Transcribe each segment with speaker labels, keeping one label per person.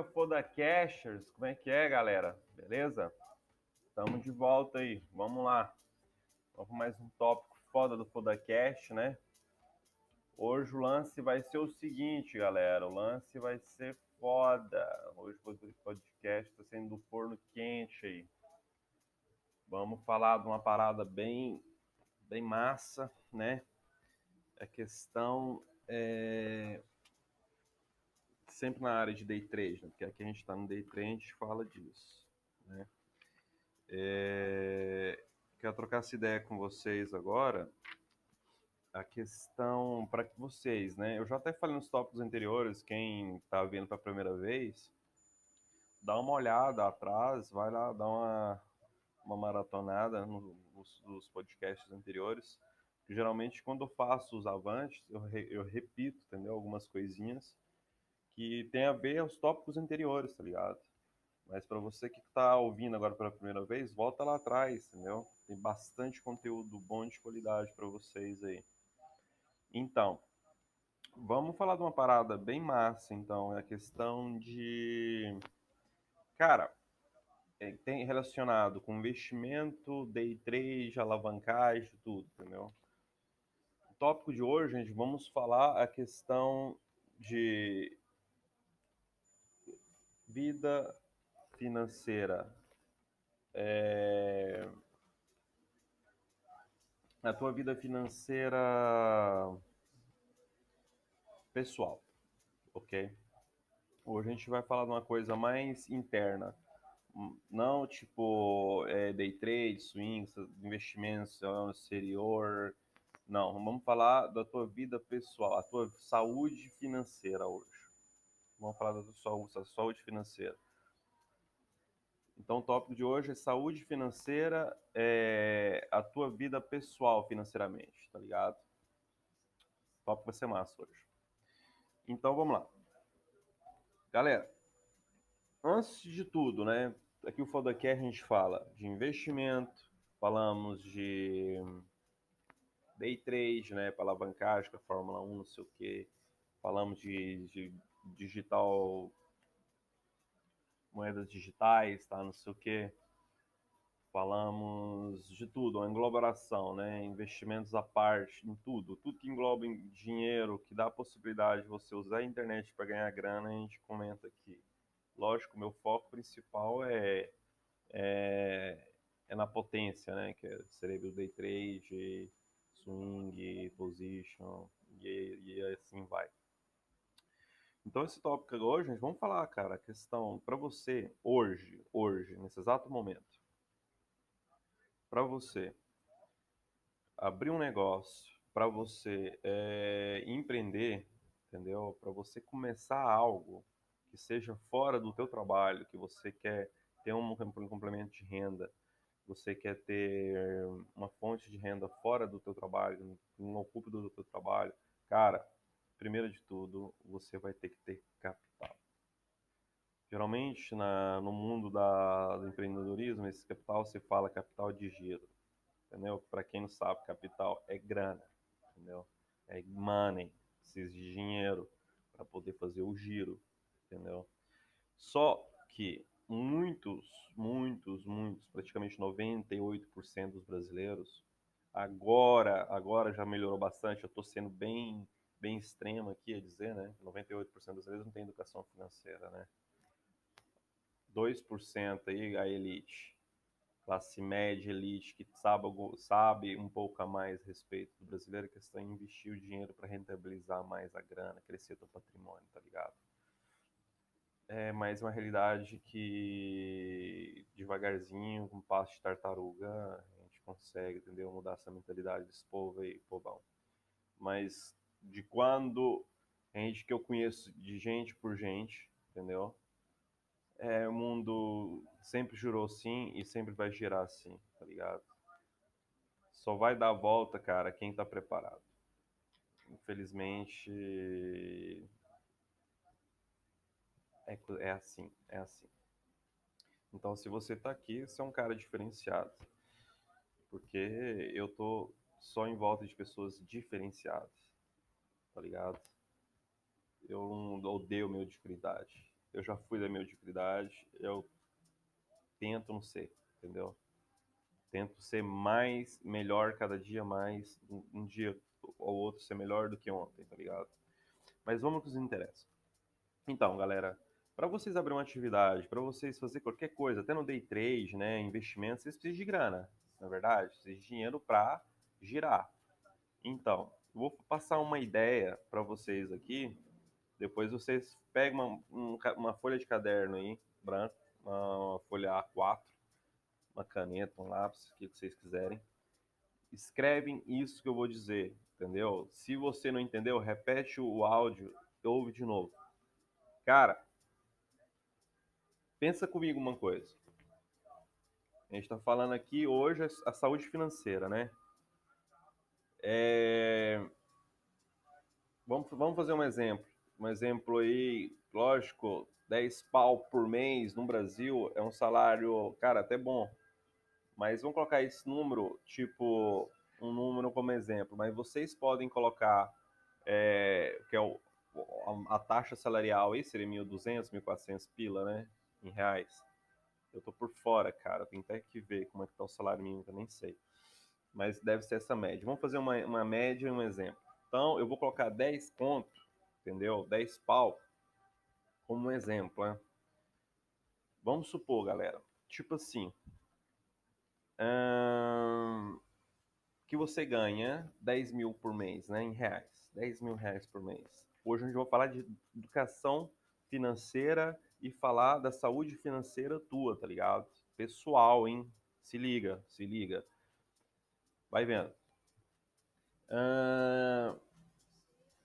Speaker 1: dia, Fodacasters. Como é que é, galera? Beleza? Estamos de volta aí. Vamos lá. Vamos mais um tópico foda do Fodacast, né? Hoje o lance vai ser o seguinte, galera. O lance vai ser foda. Hoje o podcast está sendo do forno quente aí. Vamos falar de uma parada bem, bem massa, né? A questão é sempre na área de day trade, né? porque aqui a gente está no day trade, a gente fala disso. Né? É... Quero trocar essa ideia com vocês agora. A questão para vocês, né? Eu já até falei nos tópicos anteriores, quem está vendo para a primeira vez, dá uma olhada atrás, vai lá, dá uma, uma maratonada nos, nos podcasts anteriores. Geralmente, quando eu faço os avantes, eu, re, eu repito, entendeu? Algumas coisinhas que tem a ver aos tópicos anteriores, tá ligado? Mas para você que está ouvindo agora pela primeira vez, volta lá atrás, entendeu? Tem bastante conteúdo bom de qualidade para vocês aí. Então, vamos falar de uma parada bem massa, então, é a questão de cara, é, tem relacionado com investimento, day trade, alavancagem, tudo, entendeu? O tópico de hoje, gente, vamos falar a questão de vida financeira. É... A tua vida financeira pessoal, ok? Hoje a gente vai falar de uma coisa mais interna. Não tipo é, day trade, swings, investimentos no exterior. Não, vamos falar da tua vida pessoal, a tua saúde financeira hoje. Vamos falar da saúde, saúde financeira. Então, o tópico de hoje é saúde financeira, é a tua vida pessoal financeiramente, tá ligado? O tópico vai ser massa hoje. Então, vamos lá. Galera, antes de tudo, né? Aqui o Fodacare a gente fala de investimento, falamos de day trade, né? Para alavancagem, Fórmula 1, não sei o quê. Falamos de, de digital, moedas digitais, tá? Não sei o que. Falamos de tudo, uma englobação, né? Investimentos à parte, em tudo. Tudo que engloba em dinheiro, que dá a possibilidade de você usar a internet para ganhar grana, a gente comenta aqui. Lógico, meu foco principal é, é, é na potência, né? Que é cerebro day trade, swing, position, e, e assim vai. Então, esse tópico hoje, gente, vamos falar, cara, a questão para você, hoje, hoje, nesse exato momento, para você abrir um negócio, para você é, empreender, entendeu? Para você começar algo que seja fora do teu trabalho, que você quer ter um complemento de renda, você quer ter uma fonte de renda fora do teu trabalho, não ocupe do teu trabalho, cara, primeiro de tudo, você vai ter que ter capital. Geralmente, na, no mundo da, do empreendedorismo, esse capital se fala capital de giro, entendeu? Para quem não sabe, capital é grana, entendeu? É money, precisa de dinheiro para poder fazer o giro, entendeu? Só que muitos, muitos, muitos, praticamente 98% dos brasileiros, agora, agora já melhorou bastante, eu estou sendo bem bem extremo aqui a dizer, né? 98% dos brasileiros não tem educação financeira, né? 2% aí a elite, classe média, elite, que sabe, sabe um pouco a mais a respeito do brasileiro, que está em investir o dinheiro para rentabilizar mais a grana, crescer o patrimônio, tá ligado? É mais uma realidade que devagarzinho, com passo de tartaruga, a gente consegue, entendeu? Mudar essa mentalidade desse povo aí, povão. Mas de quando gente que eu conheço de gente por gente, entendeu? É, o mundo sempre jurou sim e sempre vai girar assim, tá ligado? Só vai dar a volta, cara, quem tá preparado. Infelizmente, é, é assim, é assim. Então, se você tá aqui, você é um cara diferenciado. Porque eu tô só em volta de pessoas diferenciadas tá ligado? Eu não odeio mediocridade. eu já fui da mediocridade, eu tento não ser, entendeu? Tento ser mais, melhor cada dia mais, um, um dia ou outro ser melhor do que ontem, tá ligado? Mas vamos que nos interessa. Então, galera, para vocês abrir uma atividade, para vocês fazer qualquer coisa, até no day trade, né, investimento, vocês precisam de grana, na é verdade, vocês precisam de dinheiro para girar. Então, vou passar uma ideia para vocês aqui. Depois vocês pegam uma, uma folha de caderno aí, branco, uma, folha A4, uma caneta, um lápis, o que vocês quiserem. Escrevem isso que eu vou dizer, entendeu? Se você não entendeu, repete o áudio ouve de novo. Cara, pensa comigo uma coisa. A gente está falando aqui hoje a saúde financeira, né? É... Vamos, vamos fazer um exemplo. Um exemplo aí, lógico, 10 pau por mês no Brasil é um salário, cara, até bom. Mas vamos colocar esse número, tipo, um número como exemplo. Mas vocês podem colocar, é, que é o, a, a, taxa salarial aí, seria 1.200, 1.400 pila, né? Em reais. Eu tô por fora, cara. Tem até que ver como é que tá o salário mínimo, que eu nem sei. Mas deve ser essa média. Vamos fazer uma, uma média e um exemplo. Então, eu vou colocar 10 conto, entendeu? 10 pau, como um exemplo, né? Vamos supor, galera, tipo assim, hum, que você ganha 10 mil por mês, né, em reais. 10 mil reais por mês. Hoje a gente vai falar de educação financeira e falar da saúde financeira tua, tá ligado? Pessoal, hein? Se liga, se liga. Vai vendo. Uh,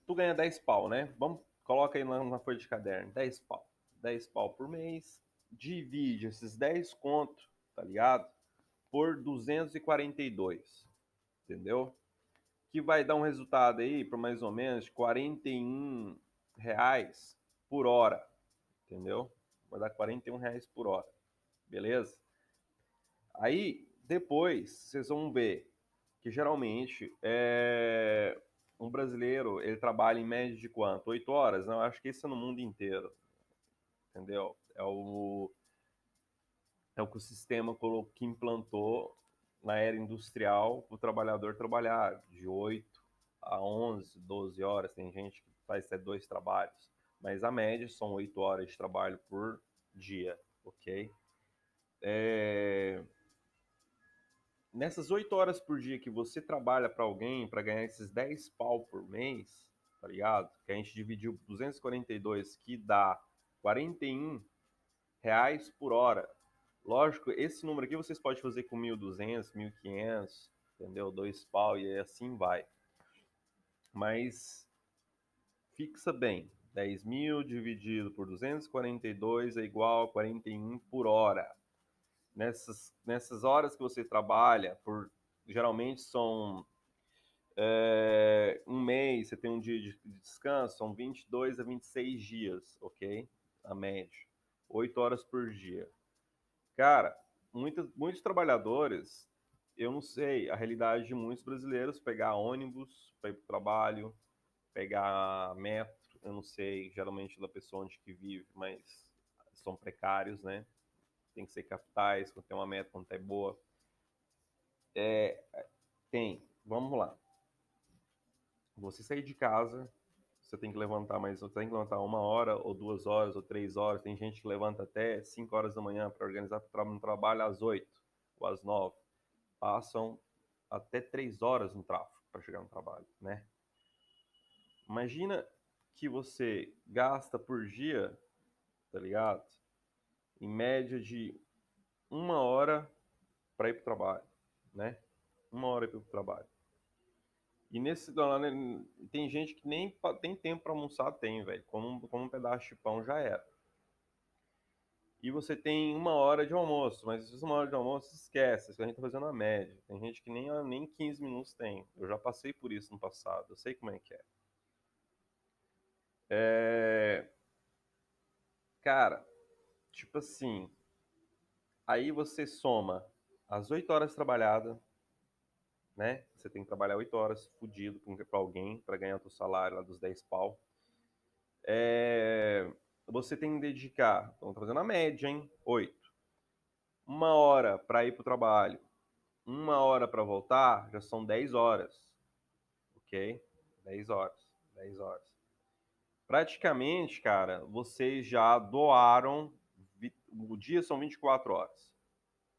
Speaker 1: tu ganha 10 pau, né? Vamos, coloca aí na folha de caderno. 10 pau. 10 pau por mês. Divide esses 10 conto, tá ligado? Por 242. Entendeu? Que vai dar um resultado aí para mais ou menos 41 reais por hora entendeu? Vai dar 41 reais por hora, beleza? Aí, depois, vocês vão ver que geralmente é... um brasileiro, ele trabalha em média de quanto? 8 horas? Não, acho que isso é no mundo inteiro, entendeu? É o, é o que o sistema que implantou na era industrial o trabalhador trabalhar de 8 a 11, 12 horas. Tem gente que faz até dois trabalhos mas a média são oito horas de trabalho por dia, ok? É... Nessas oito horas por dia que você trabalha para alguém para ganhar esses 10 pau por mês, tá ligado? Que a gente dividiu 242, que dá 41 reais por hora. Lógico, esse número aqui vocês podem fazer com 1.200, 1.500, entendeu? Dois pau e assim vai. Mas fixa bem, 10 mil dividido por 242 é igual a 41 por hora. Nessas, nessas horas que você trabalha, por geralmente são é, um mês, você tem um dia de descanso, são 22 a 26 dias, ok? A média. 8 horas por dia. Cara, muitos, muitos trabalhadores, eu não sei, a realidade de muitos brasileiros, pegar ônibus para ir para o trabalho, pegar metro, eu não sei geralmente da pessoa onde que vive, mas são precários, né? Tem que ser capitais, quando tem uma meta, quando é boa. É, tem, vamos lá. Você sair de casa, você tem que levantar mais, você tem que levantar uma hora, ou duas horas, ou três horas. Tem gente que levanta até cinco horas da manhã para organizar um trabalho às oito ou às nove. Passam até três horas no tráfego para chegar no trabalho, né? Imagina que você gasta por dia, tá ligado? Em média de uma hora para ir para o trabalho, né? Uma hora para o trabalho. E nesse né, tem gente que nem tem tempo para almoçar, tem, velho. Como, como um pedaço de pão já era. E você tem uma hora de almoço, mas se uma hora de almoço, esquece, a gente tá fazendo a média. Tem gente que nem, nem 15 minutos tem. Eu já passei por isso no passado, eu sei como é que é. É... Cara, tipo assim, aí você soma as 8 horas trabalhadas, né? Você tem que trabalhar 8 horas fudido para alguém para ganhar o teu salário lá dos 10 pau. É... você tem que dedicar, estamos fazendo a média, hein? 8. Uma hora para ir para o trabalho, uma hora para voltar, já são 10 horas. Ok? 10 horas. 10 horas. Praticamente, cara, vocês já doaram. O dia são 24 horas.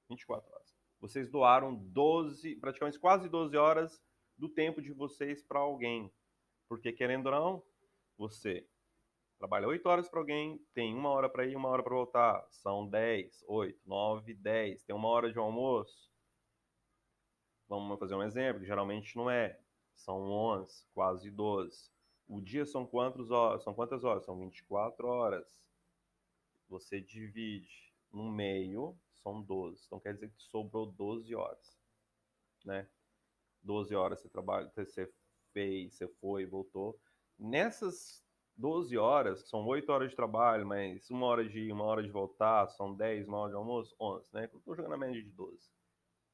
Speaker 1: 24 horas. Vocês doaram 12, praticamente quase 12 horas do tempo de vocês para alguém. Porque, querendo ou não, você trabalha 8 horas para alguém, tem uma hora para ir, uma hora para voltar. São 10, 8, 9, 10. Tem uma hora de almoço. Vamos fazer um exemplo, que geralmente não é. São 11, quase 12. O dia são quantas horas? São quantas horas? São 24 horas. Você divide no meio, são 12. Então quer dizer que sobrou 12 horas, né? 12 horas você trabalha, você fez, você foi, voltou. Nessas 12 horas, são 8 horas de trabalho, mas uma hora de ir, uma hora de voltar, são 10, uma hora de almoço, 11, né? Eu tô jogando a média de 12.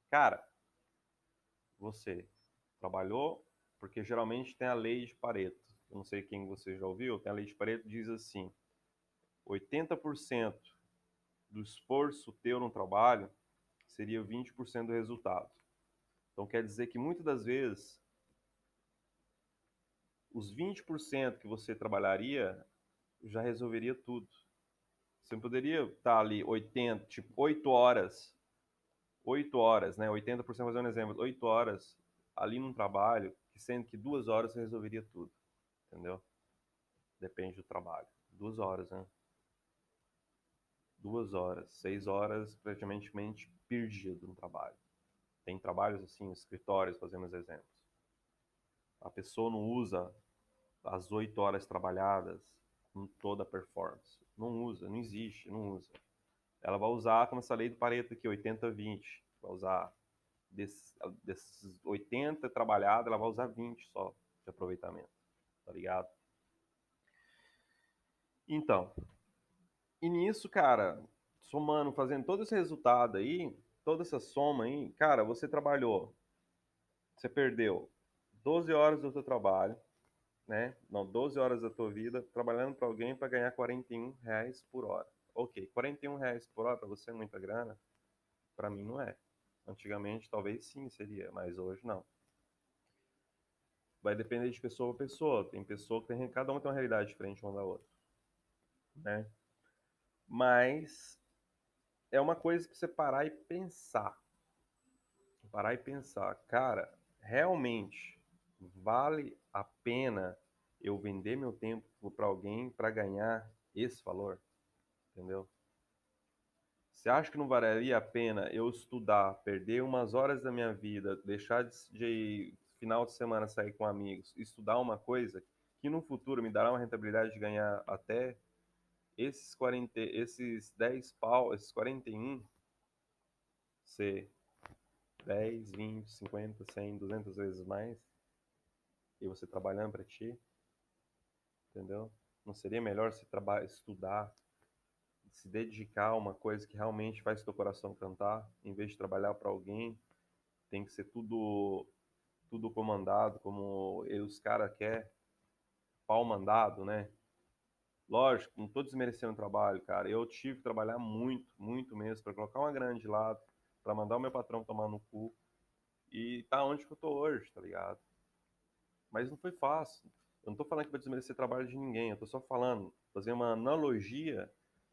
Speaker 1: Cara, você trabalhou, porque geralmente tem a lei de Pareto. Eu não sei quem você já ouviu, tem a lei de Pareto diz assim: 80% do esforço teu no trabalho seria 20% do resultado. Então quer dizer que muitas das vezes os 20% que você trabalharia já resolveria tudo. Você poderia estar ali 80, tipo 8 horas, 8 horas, né? 80% fazendo um exemplo, 8 horas ali num trabalho, que sendo que duas horas você resolveria tudo. Entendeu? Depende do trabalho. Duas horas, né? Duas horas, seis horas praticamente perdido no trabalho. Tem trabalhos assim, escritórios, fazemos exemplos. A pessoa não usa as oito horas trabalhadas com toda a performance. Não usa, não existe, não usa. Ela vai usar como essa lei do Pareto aqui, 80-20. Vai usar desses, desses 80 trabalhados, ela vai usar 20 só de aproveitamento. Tá ligado? Então, e nisso, cara, somando, fazendo todo esse resultado aí, toda essa soma aí, cara, você trabalhou, você perdeu 12 horas do seu trabalho, né? Não, 12 horas da tua vida trabalhando para alguém para ganhar 41 reais por hora. Ok, 41 reais por hora para você é muita grana? Para mim não é. Antigamente talvez sim seria, mas hoje não. Vai depender de pessoa a pessoa. Tem pessoa que tem, cada uma tem uma realidade diferente uma da outra, né? Mas é uma coisa para você parar e pensar. Parar e pensar, cara, realmente vale a pena eu vender meu tempo para alguém para ganhar esse valor? Entendeu? Você acha que não valeria a pena eu estudar, perder umas horas da minha vida, deixar de, de final de semana sair com amigos, estudar uma coisa que no futuro me dará uma rentabilidade de ganhar até esses 40, esses 10 pau, esses 41 ser 10, 20, 50, 100, 200 vezes mais e você trabalhando para ti, entendeu? Não seria melhor você trabalhar, estudar, se dedicar a uma coisa que realmente faz teu coração cantar, em vez de trabalhar para alguém, tem que ser tudo tudo comandado como os caras quer, pau mandado, né? Lógico, não estou desmerecendo o trabalho, cara. Eu tive que trabalhar muito, muito mesmo, para colocar uma grana de lado, para mandar o meu patrão tomar no cu. E tá onde que eu tô hoje, tá ligado? Mas não foi fácil. Eu não tô falando que vai desmerecer trabalho de ninguém, eu tô só falando, fazer uma analogia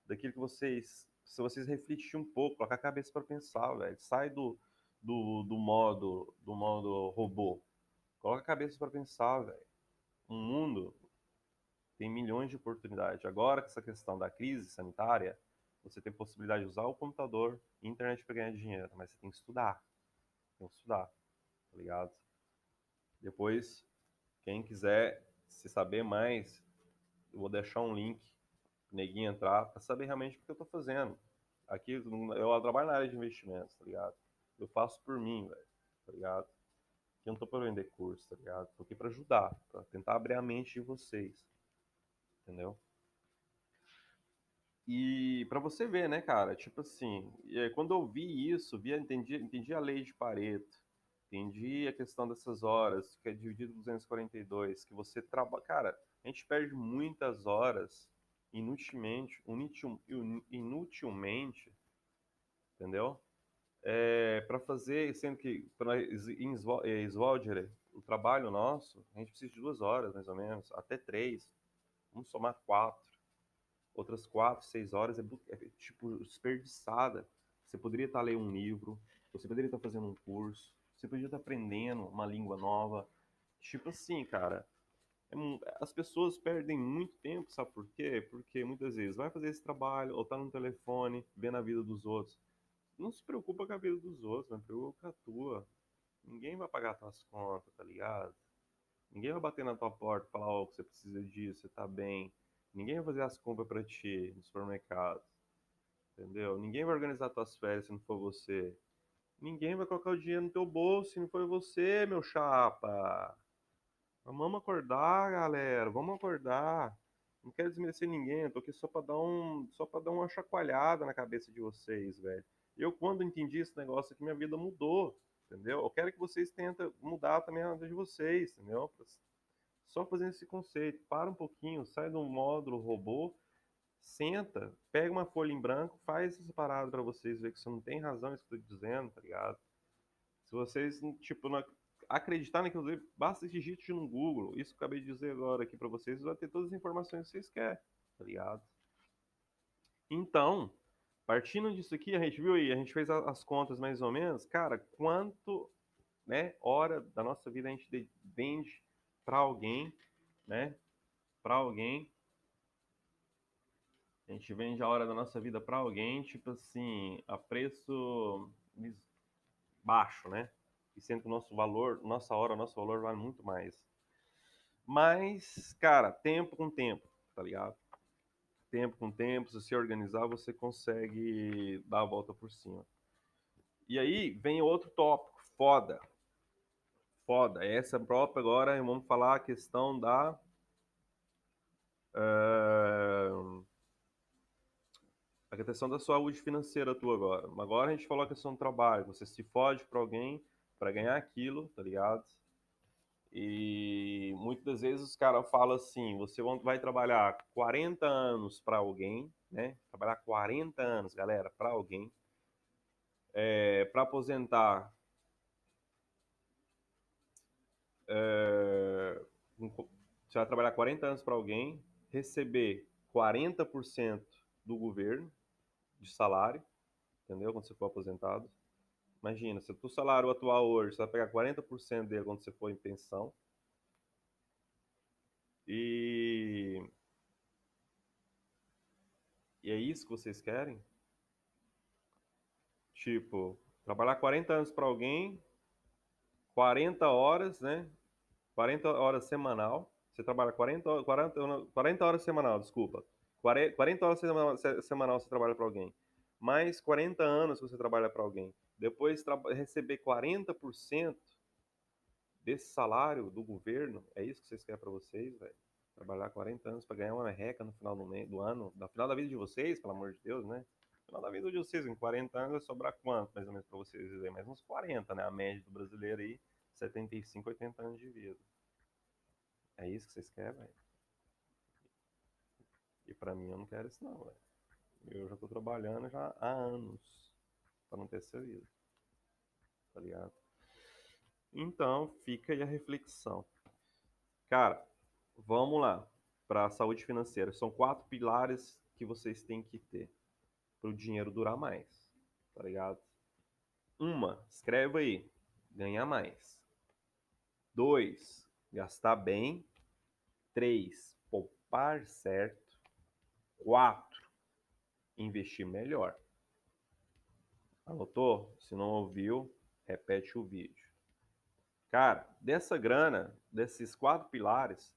Speaker 1: daquilo que vocês, se vocês refletirem um pouco, colocar a cabeça para pensar, velho. Sai do, do, do modo do modo robô. Coloca a cabeça para pensar, velho. Um mundo tem milhões de oportunidades. Agora, com essa questão da crise sanitária, você tem possibilidade de usar o computador e internet para ganhar dinheiro, mas você tem que estudar. Tem que estudar, tá ligado? Depois, quem quiser se saber mais, eu vou deixar um link pro neguinho entrar para saber realmente o que eu estou fazendo. Aqui, eu trabalho na área de investimentos, tá ligado? Eu faço por mim, velho, tá ligado? Aqui eu não tô para vender curso, tá ligado? Tô aqui para ajudar, para tentar abrir a mente de vocês entendeu? E para você ver, né, cara, tipo assim, quando eu vi isso, vi, entendi, entendi a lei de Pareto, entendi a questão dessas horas, que é dividido por 242, que você trabalha, cara, a gente perde muitas horas inutilmente, inutil, inutilmente, entendeu? É, para fazer, sendo que para em Svolger, o trabalho nosso, a gente precisa de duas horas, mais ou menos, até três. Vamos somar quatro. Outras quatro, seis horas é, é tipo desperdiçada. Você poderia estar lendo um livro, você poderia estar fazendo um curso, você poderia estar aprendendo uma língua nova. Tipo assim, cara, é as pessoas perdem muito tempo, sabe por quê? Porque muitas vezes vai fazer esse trabalho ou tá no telefone, vendo a vida dos outros. Não se preocupa com a vida dos outros, mas preocupa com a tua. Ninguém vai pagar tuas contas, tá ligado? Ninguém vai bater na tua porta e falar, ó, oh, você precisa disso, você tá bem. Ninguém vai fazer as compras para ti no supermercado. Entendeu? Ninguém vai organizar tuas férias se não for você. Ninguém vai colocar o dinheiro no teu bolso se não for você, meu chapa. Vamos acordar, galera. Vamos acordar. Não quero desmerecer ninguém, eu tô aqui só para dar um, só para dar uma chacoalhada na cabeça de vocês, velho. Eu quando entendi esse negócio aqui, minha vida mudou, entendeu? Eu quero que vocês tentem mudar também a vida de vocês, entendeu? Só fazendo esse conceito, para um pouquinho, sai do módulo robô, senta, pega uma folha em branco, faz essa parada para vocês ver que você não tem razão isso que eu tô dizendo, tá ligado? Se vocês, tipo, não acreditar naquilo, basta digite no Google, isso que eu acabei de dizer agora aqui para vocês, vai ter todas as informações que vocês querem, tá ligado? Então, partindo disso aqui, a gente viu aí, a gente fez as contas mais ou menos, cara, quanto, né, hora da nossa vida a gente vende para alguém, né? Para alguém. A gente vende a hora da nossa vida para alguém, tipo assim, a preço baixo, né? E sendo que o nosso valor, nossa hora, nosso valor vale muito mais. Mas, cara, tempo com tempo, tá ligado? Tempo com tempo, se você organizar, você consegue dar a volta por cima. E aí vem outro tópico, foda foda. Essa própria agora vamos falar a questão da uh, a questão da saúde financeira tua agora. Agora a gente falou a questão do trabalho. Você se fode para alguém para ganhar aquilo, tá ligado? E muitas vezes os caras falam assim: você vai trabalhar 40 anos para alguém, né? Trabalhar 40 anos, galera, para alguém. É, para aposentar é, você vai trabalhar 40 anos para alguém, receber 40% do governo de salário, entendeu? Quando você for aposentado. Imagina, se o salário atual hoje, você vai pegar 40% dele quando você for em pensão. E... E é isso que vocês querem? Tipo, trabalhar 40 anos para alguém, 40 horas, né? 40 horas semanal. Você trabalha 40, 40, 40 horas semanal, desculpa. 40 horas semanal você trabalha para alguém. Mais 40 anos você trabalha para alguém. Depois receber 40% desse salário do governo, é isso que vocês querem para vocês, velho? Trabalhar 40 anos para ganhar uma merreca no final do, do ano, no final da vida de vocês, pelo amor de Deus, né? No final da vida de vocês, em 40 anos vai sobrar quanto, mais ou menos, para vocês? Mais uns 40, né? A média do brasileiro aí 75, 80 anos de vida. É isso que vocês querem, velho? E pra mim eu não quero isso não, velho. Eu já tô trabalhando já há anos para não ter essa vida. Tá ligado? Então, fica aí a reflexão. Cara, vamos lá para a saúde financeira. São quatro pilares que vocês têm que ter para o dinheiro durar mais, tá ligado? Uma, escreve aí, ganhar mais. 2. Gastar bem. 3. Poupar certo. 4. Investir melhor. Anotou? Se não ouviu, repete o vídeo. Cara, dessa grana, desses quatro pilares,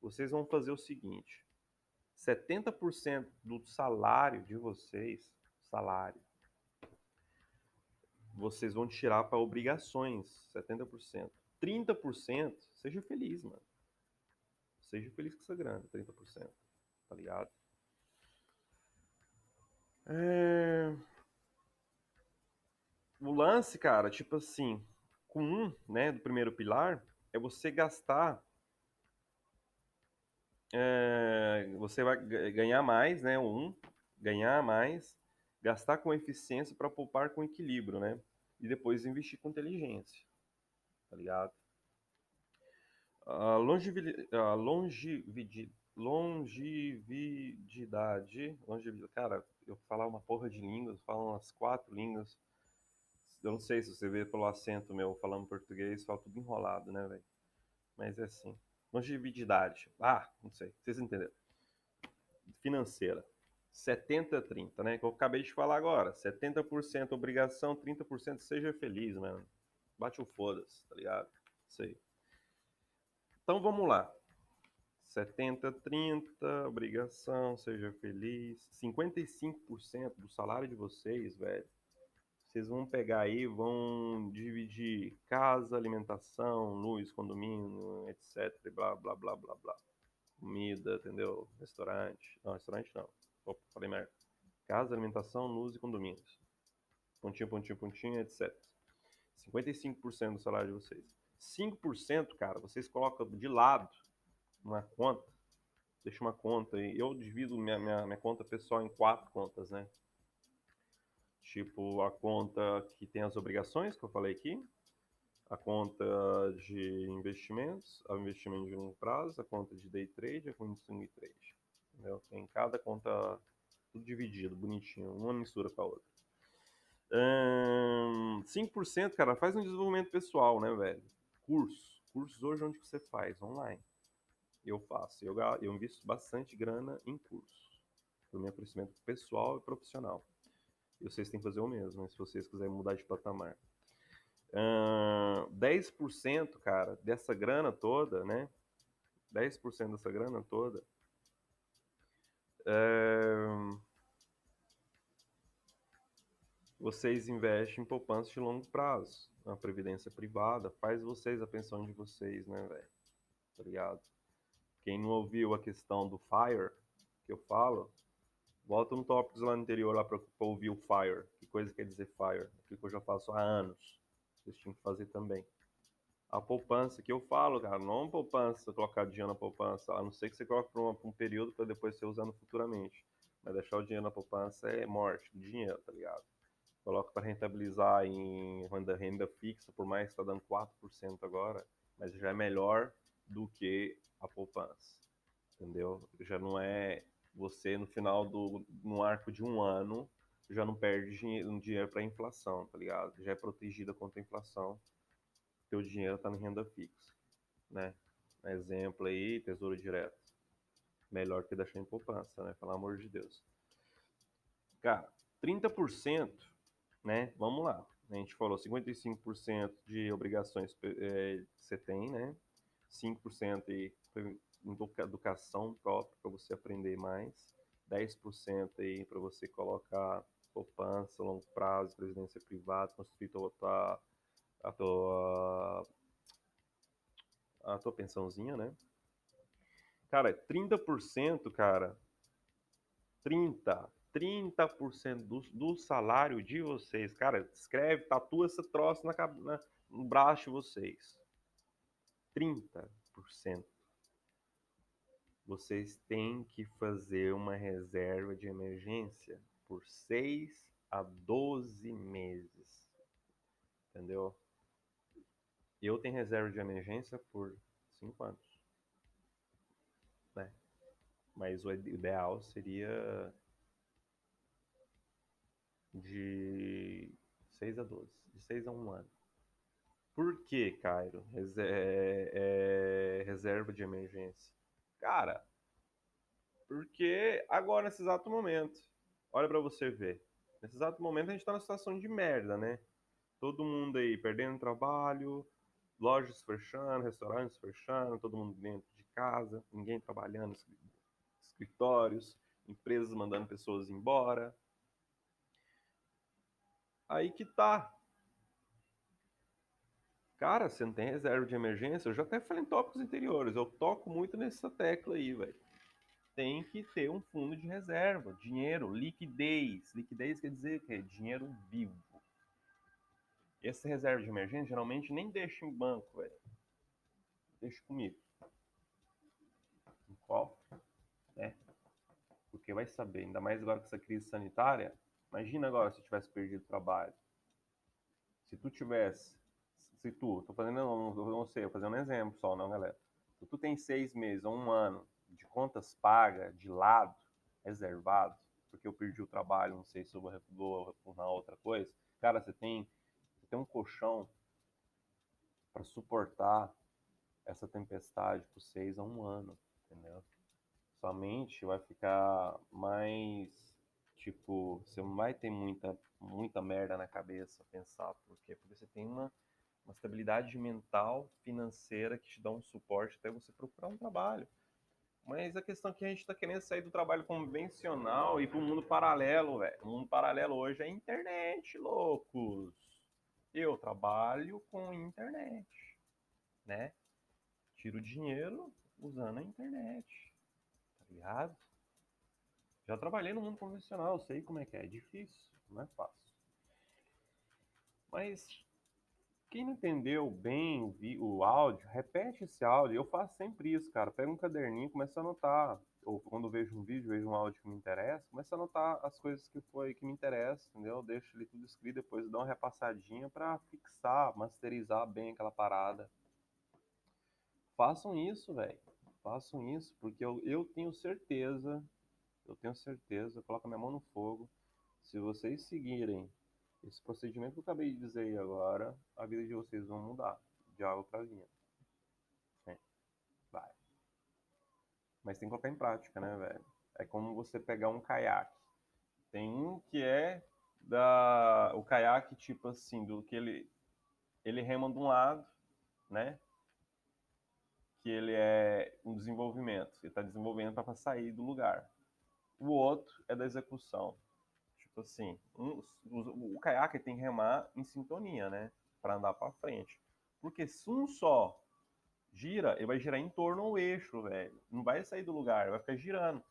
Speaker 1: vocês vão fazer o seguinte: 70% do salário de vocês, salário, vocês vão tirar para obrigações, 70%. 30%, seja feliz, mano. Seja feliz com essa grana, 30%. Tá ligado? É... Lance, cara, tipo assim, com um, né, do primeiro pilar, é você gastar é, você vai ganhar mais, né? Um, ganhar mais, gastar com eficiência para poupar com equilíbrio, né? E depois investir com inteligência, tá ligado? A longevidade, a longevidade, longevidade, cara, eu falar uma porra de línguas, falo umas quatro línguas. Eu não sei se você vê pelo acento meu falando português, falo tudo enrolado, né, velho? Mas é assim. Longevidade. Ah, não sei. Vocês entenderam. Financeira. 70-30, né? Que eu acabei de falar agora. 70% obrigação, 30% seja feliz, mano. Bate o foda-se, tá ligado? Isso aí. Então vamos lá. 70-30, obrigação, seja feliz. 55% do salário de vocês, velho, vocês vão pegar aí, vão dividir casa, alimentação, luz, condomínio, etc. Blá, blá, blá, blá, blá. Comida, entendeu? Restaurante. Não, restaurante não. Opa, falei merda. Casa, alimentação, luz e condomínios. Pontinho, pontinho, pontinho, etc. 55% do salário de vocês. 5%, cara, vocês colocam de lado uma conta. Deixa uma conta aí. Eu divido minha, minha, minha conta pessoal em quatro contas, né? Tipo, a conta que tem as obrigações, que eu falei aqui, a conta de investimentos, o investimento de longo prazo, a conta de day trade, a conta de swing trade. Entendeu? Tem cada conta tudo dividido, bonitinho, uma mistura com a outra. Hum, 5%, cara, faz um desenvolvimento pessoal, né, velho? Curso. Cursos hoje onde você faz? Online. Eu faço. Eu, eu invisto bastante grana em cursos. Para o meu crescimento pessoal e profissional. E vocês têm que fazer o mesmo, né, se vocês quiserem mudar de patamar. Uh, 10%, cara, dessa grana toda, né? 10% dessa grana toda. Uh, vocês investem em poupança de longo prazo, na previdência privada, faz vocês a pensão de vocês, né, velho? Tá ligado? Quem não ouviu a questão do FIRE, que eu falo, Volta no tópicos lá anterior lá para ouvir o FIRE. Que coisa quer dizer FIRE? Aquilo que eu já faço há anos. Vocês tinham que fazer também. A poupança que eu falo, cara, não poupança, colocar dinheiro na poupança, a não ser que você coloque para um período para depois ser usando futuramente. Mas deixar o dinheiro na poupança é morte, dinheiro, tá ligado? Coloca para rentabilizar em renda, renda fixa, por mais que está dando 4% agora, mas já é melhor do que a poupança. Entendeu? Já não é você no final do no arco de um ano já não perde dinheiro, dinheiro para inflação, tá ligado? Já é protegida contra a inflação. Teu dinheiro tá na renda fixa, né? Exemplo aí, tesouro direto. Melhor que deixar em poupança, né? Pelo amor de Deus. Cara, 30%, né? Vamos lá. A gente falou 55% de obrigações é, que você tem, né? 5% aí educação própria para você aprender mais, 10% aí para você colocar poupança, longo prazo, presidência privada, construir tua, tua, a tua a tua pensãozinha, né? Cara, 30%, cara, 30, 30% do, do salário de vocês, cara, escreve, tatua essa troça na, na, no braço de vocês. 30% vocês têm que fazer uma reserva de emergência por 6 a 12 meses. Entendeu? Eu tenho reserva de emergência por 5 anos. Né? Mas o ideal seria de 6 a 12, de 6 a 1 ano. Por que, Cairo? É, é, reserva de emergência. Cara, porque agora, nesse exato momento, olha para você ver. Nesse exato momento a gente tá numa situação de merda, né? Todo mundo aí perdendo trabalho, lojas fechando, restaurantes fechando, todo mundo dentro de casa, ninguém trabalhando, escritórios, empresas mandando pessoas embora. Aí que tá. Cara, você não tem reserva de emergência? Eu já até falei em tópicos anteriores. Eu toco muito nessa tecla aí, velho. Tem que ter um fundo de reserva, dinheiro, liquidez. Liquidez quer dizer que é dinheiro vivo. Essa reserva de emergência geralmente nem deixa em banco, velho. Deixa comigo. Em qual? Porque vai saber, ainda mais agora com essa crise sanitária. Imagina agora se tivesse perdido o trabalho. Se tu tivesse, se tu, tô fazendo, não, não sei, eu fazendo um exemplo só, não, galera. Se tu tem seis meses ou um ano de contas pagas, de lado, reservado, porque eu perdi o trabalho, não sei se eu vou retornar outra coisa. Cara, você tem, você tem um colchão para suportar essa tempestade por seis a um ano, entendeu? Sua mente vai ficar mais tipo, você não vai ter muita muita merda na cabeça pensar, por quê? Porque você tem uma uma estabilidade mental, financeira que te dá um suporte até você procurar um trabalho. Mas a questão é que a gente está querendo sair do trabalho convencional e para o mundo paralelo, velho. O mundo paralelo hoje é internet, loucos. Eu trabalho com internet, né? Tiro dinheiro usando a internet, tá ligado? Já trabalhei no mundo convencional, sei como é que é. É difícil, não é fácil. Mas quem não entendeu bem o, áudio, repete esse áudio. Eu faço sempre isso, cara. Pega um caderninho, começa a anotar. Ou quando vejo um vídeo, vejo um áudio que me interessa, começa a anotar as coisas que foi que me interessam, entendeu? Deixo ali tudo escrito, depois dou uma repassadinha para fixar, masterizar bem aquela parada. Façam isso, velho. Façam isso, porque eu, eu tenho certeza, eu tenho certeza, coloco a minha mão no fogo. Se vocês seguirem esse procedimento que eu acabei de dizer aí agora, a vida de vocês vão mudar de água para vinho. É. Vai. Mas tem que colocar em prática, né, velho? É como você pegar um caiaque. Tem um que é da o caiaque tipo assim, do que ele ele rema de um lado, né? Que ele é um desenvolvimento, ele está desenvolvendo para sair do lugar. O outro é da execução. Tipo assim, um, o, o caiaque tem que remar em sintonia, né? Para andar para frente. Porque se um só gira, ele vai girar em torno ao eixo, velho. Não vai sair do lugar, vai ficar girando.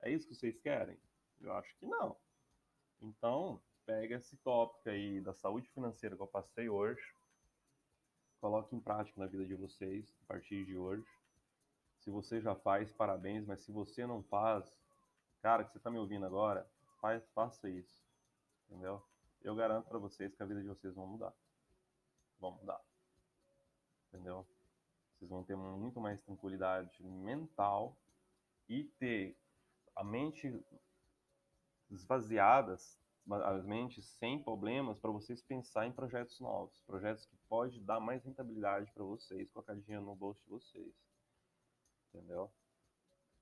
Speaker 1: É isso que vocês querem? Eu acho que não. Então, pega esse tópico aí da saúde financeira que eu passei hoje, coloque em prática na vida de vocês a partir de hoje. Se você já faz, parabéns, mas se você não faz, cara, que você está me ouvindo agora, faça isso. Entendeu? Eu garanto para vocês que a vida de vocês vão mudar. Vão mudar. Entendeu? Vocês vão ter muito mais tranquilidade mental e ter a mente esvaziadas, as mentes sem problemas para vocês pensar em projetos novos, projetos que pode dar mais rentabilidade para vocês, colocar dinheiro no bolso de vocês. Entendeu?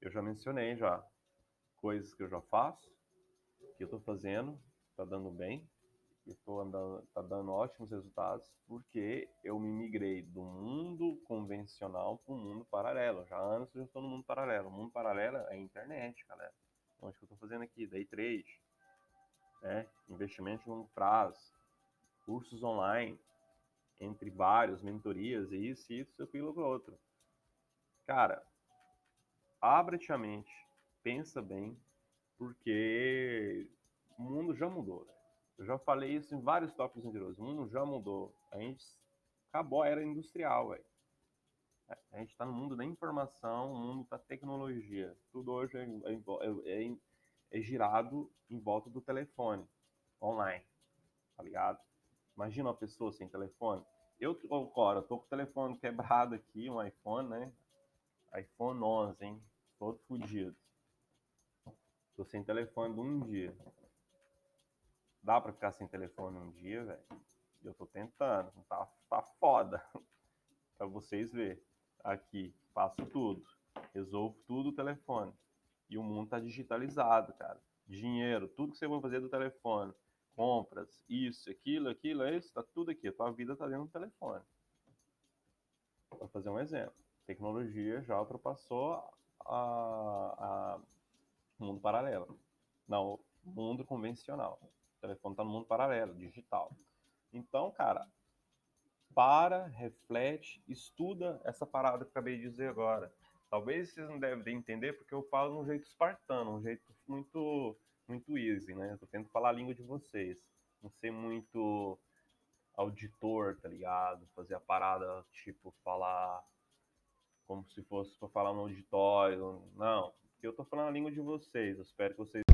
Speaker 1: Eu já mencionei já coisas que eu já faço, que eu estou fazendo está dando bem, estou andando, tá dando ótimos resultados, porque eu me migrei do mundo convencional para o mundo paralelo. Já antes eu estou no mundo paralelo. O mundo paralelo é a internet, galera. Então, acho que eu estou fazendo aqui, day trade, né? investimento de longo prazo, cursos online, entre vários, mentorias, isso, isso, aquilo, outro. Cara, abre-te a mente, pensa bem, porque o mundo já mudou. Né? Eu já falei isso em vários tópicos anteriores. O mundo já mudou. A gente acabou a era industrial, velho. A gente está no mundo da informação, no mundo da tecnologia. Tudo hoje é, é, é, é, girado em volta do telefone online, tá ligado? Imagina uma pessoa sem telefone. Eu, agora, tô com o telefone quebrado aqui, um iPhone, né? iPhone 11, hein? Todo fodido. Tô sem telefone de um dia. Dá pra ficar sem telefone um dia, velho? Eu tô tentando. Tá, tá foda. pra vocês verem. Aqui, faço tudo. Resolvo tudo no telefone. E o mundo tá digitalizado, cara. Dinheiro, tudo que você vai fazer do telefone. Compras, isso, aquilo, aquilo, é isso, tá tudo aqui. A tua vida tá dentro do telefone. Vou fazer um exemplo. tecnologia já ultrapassou a, a mundo paralelo. Não, mundo convencional. O telefone está no mundo paralelo, digital. Então, cara, para, reflete, estuda essa parada que eu acabei de dizer agora. Talvez vocês não devem entender porque eu falo de um jeito espartano, um jeito muito muito easy, né? Tô tentando falar a língua de vocês. Não ser muito auditor, tá ligado? Fazer a parada, tipo, falar como se fosse para falar no auditório. Não, eu tô falando a língua de vocês. Eu espero que vocês.